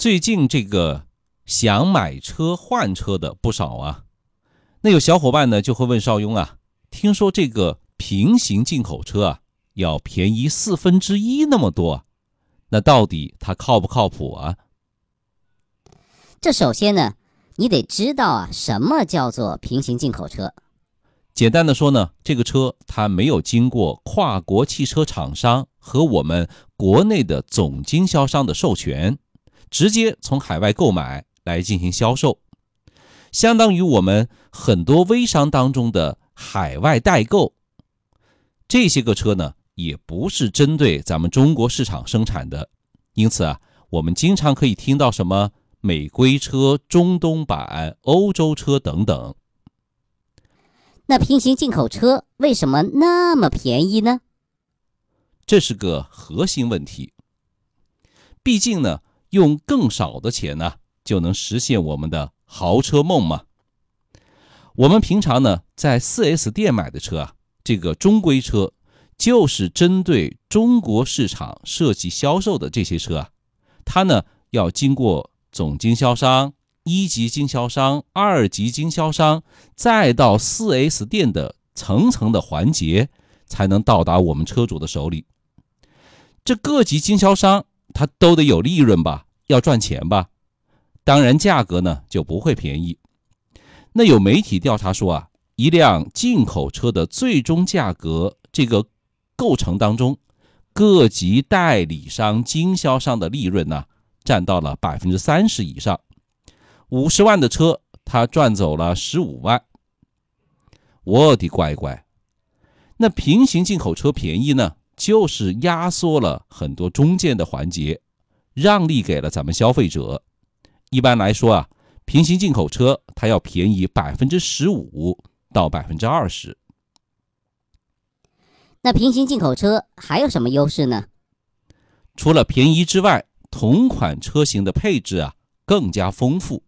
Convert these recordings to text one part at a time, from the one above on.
最近这个想买车换车的不少啊。那有小伙伴呢就会问邵雍啊，听说这个平行进口车啊要便宜四分之一那么多，那到底它靠不靠谱啊？这首先呢，你得知道啊，什么叫做平行进口车？简单的说呢，这个车它没有经过跨国汽车厂商和我们国内的总经销商的授权，直接从海外购买来进行销售，相当于我们很多微商当中的海外代购。这些个车呢，也不是针对咱们中国市场生产的，因此啊，我们经常可以听到什么。美规车、中东版、欧洲车等等，那平行进口车为什么那么便宜呢？这是个核心问题。毕竟呢，用更少的钱呢，就能实现我们的豪车梦吗。我们平常呢，在 4S 店买的车啊，这个中规车，就是针对中国市场设计销售的这些车啊，它呢要经过。总经销商、一级经销商、二级经销商，再到四 S 店的层层的环节，才能到达我们车主的手里。这各级经销商他都得有利润吧，要赚钱吧，当然价格呢就不会便宜。那有媒体调查说啊，一辆进口车的最终价格这个构成当中，各级代理商、经销商的利润呢？占到了百分之三十以上，五十万的车，他赚走了十五万。我的乖乖，那平行进口车便宜呢，就是压缩了很多中间的环节，让利给了咱们消费者。一般来说啊，平行进口车它要便宜百分之十五到百分之二十。那平行进口车还有什么优势呢？除了便宜之外，同款车型的配置啊更加丰富。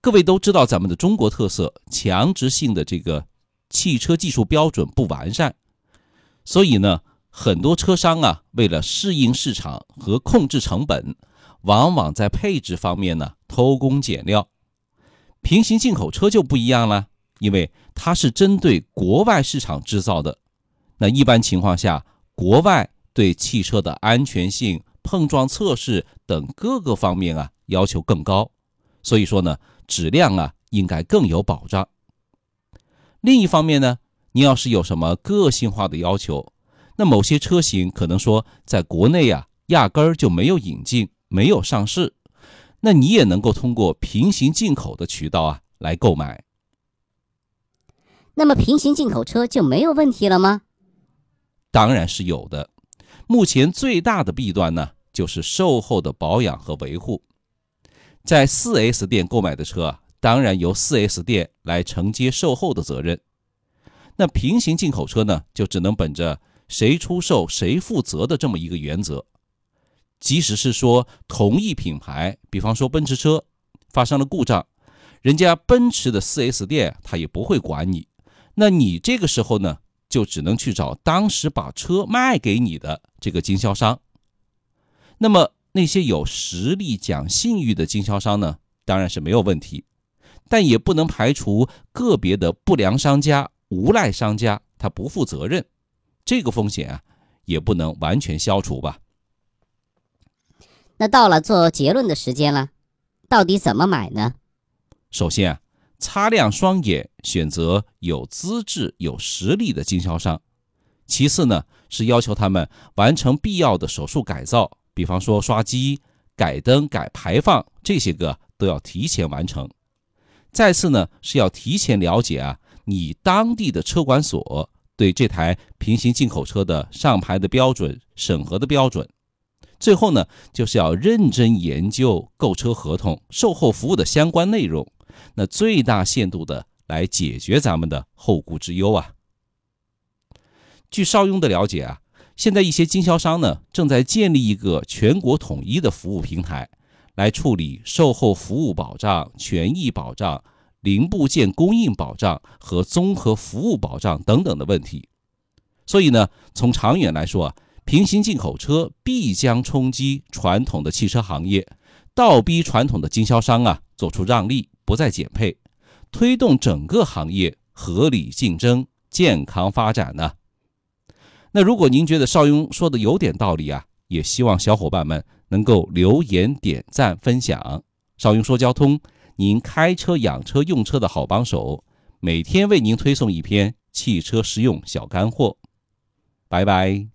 各位都知道咱们的中国特色，强制性的这个汽车技术标准不完善，所以呢，很多车商啊为了适应市场和控制成本，往往在配置方面呢偷工减料。平行进口车就不一样了，因为它是针对国外市场制造的，那一般情况下，国外对汽车的安全性。碰撞测试等各个方面啊要求更高，所以说呢质量啊应该更有保障。另一方面呢，你要是有什么个性化的要求，那某些车型可能说在国内啊压根儿就没有引进、没有上市，那你也能够通过平行进口的渠道啊来购买。那么平行进口车就没有问题了吗？当然是有的。目前最大的弊端呢，就是售后的保养和维护。在 4S 店购买的车啊，当然由 4S 店来承接售后的责任。那平行进口车呢，就只能本着谁出售谁负责的这么一个原则。即使是说同一品牌，比方说奔驰车发生了故障，人家奔驰的 4S 店他也不会管你。那你这个时候呢？就只能去找当时把车卖给你的这个经销商。那么那些有实力、讲信誉的经销商呢，当然是没有问题，但也不能排除个别的不良商家、无赖商家他不负责任，这个风险啊，也不能完全消除吧。那到了做结论的时间了，到底怎么买呢？首先啊。擦亮双眼，选择有资质、有实力的经销商。其次呢，是要求他们完成必要的手术改造，比方说刷机、改灯、改排放这些个都要提前完成。再次呢，是要提前了解啊，你当地的车管所对这台平行进口车的上牌的标准、审核的标准。最后呢，就是要认真研究购车合同、售后服务的相关内容。那最大限度的来解决咱们的后顾之忧啊。据邵雍的了解啊，现在一些经销商呢正在建立一个全国统一的服务平台，来处理售后服务保障、权益保障、零部件供应保障和综合服务保障等等的问题。所以呢，从长远来说啊，平行进口车必将冲击传统的汽车行业。倒逼传统的经销商啊做出让利，不再减配，推动整个行业合理竞争、健康发展呢？那如果您觉得邵雍说的有点道理啊，也希望小伙伴们能够留言、点赞、分享。邵雍说交通，您开车、养车、用车的好帮手，每天为您推送一篇汽车实用小干货。拜拜。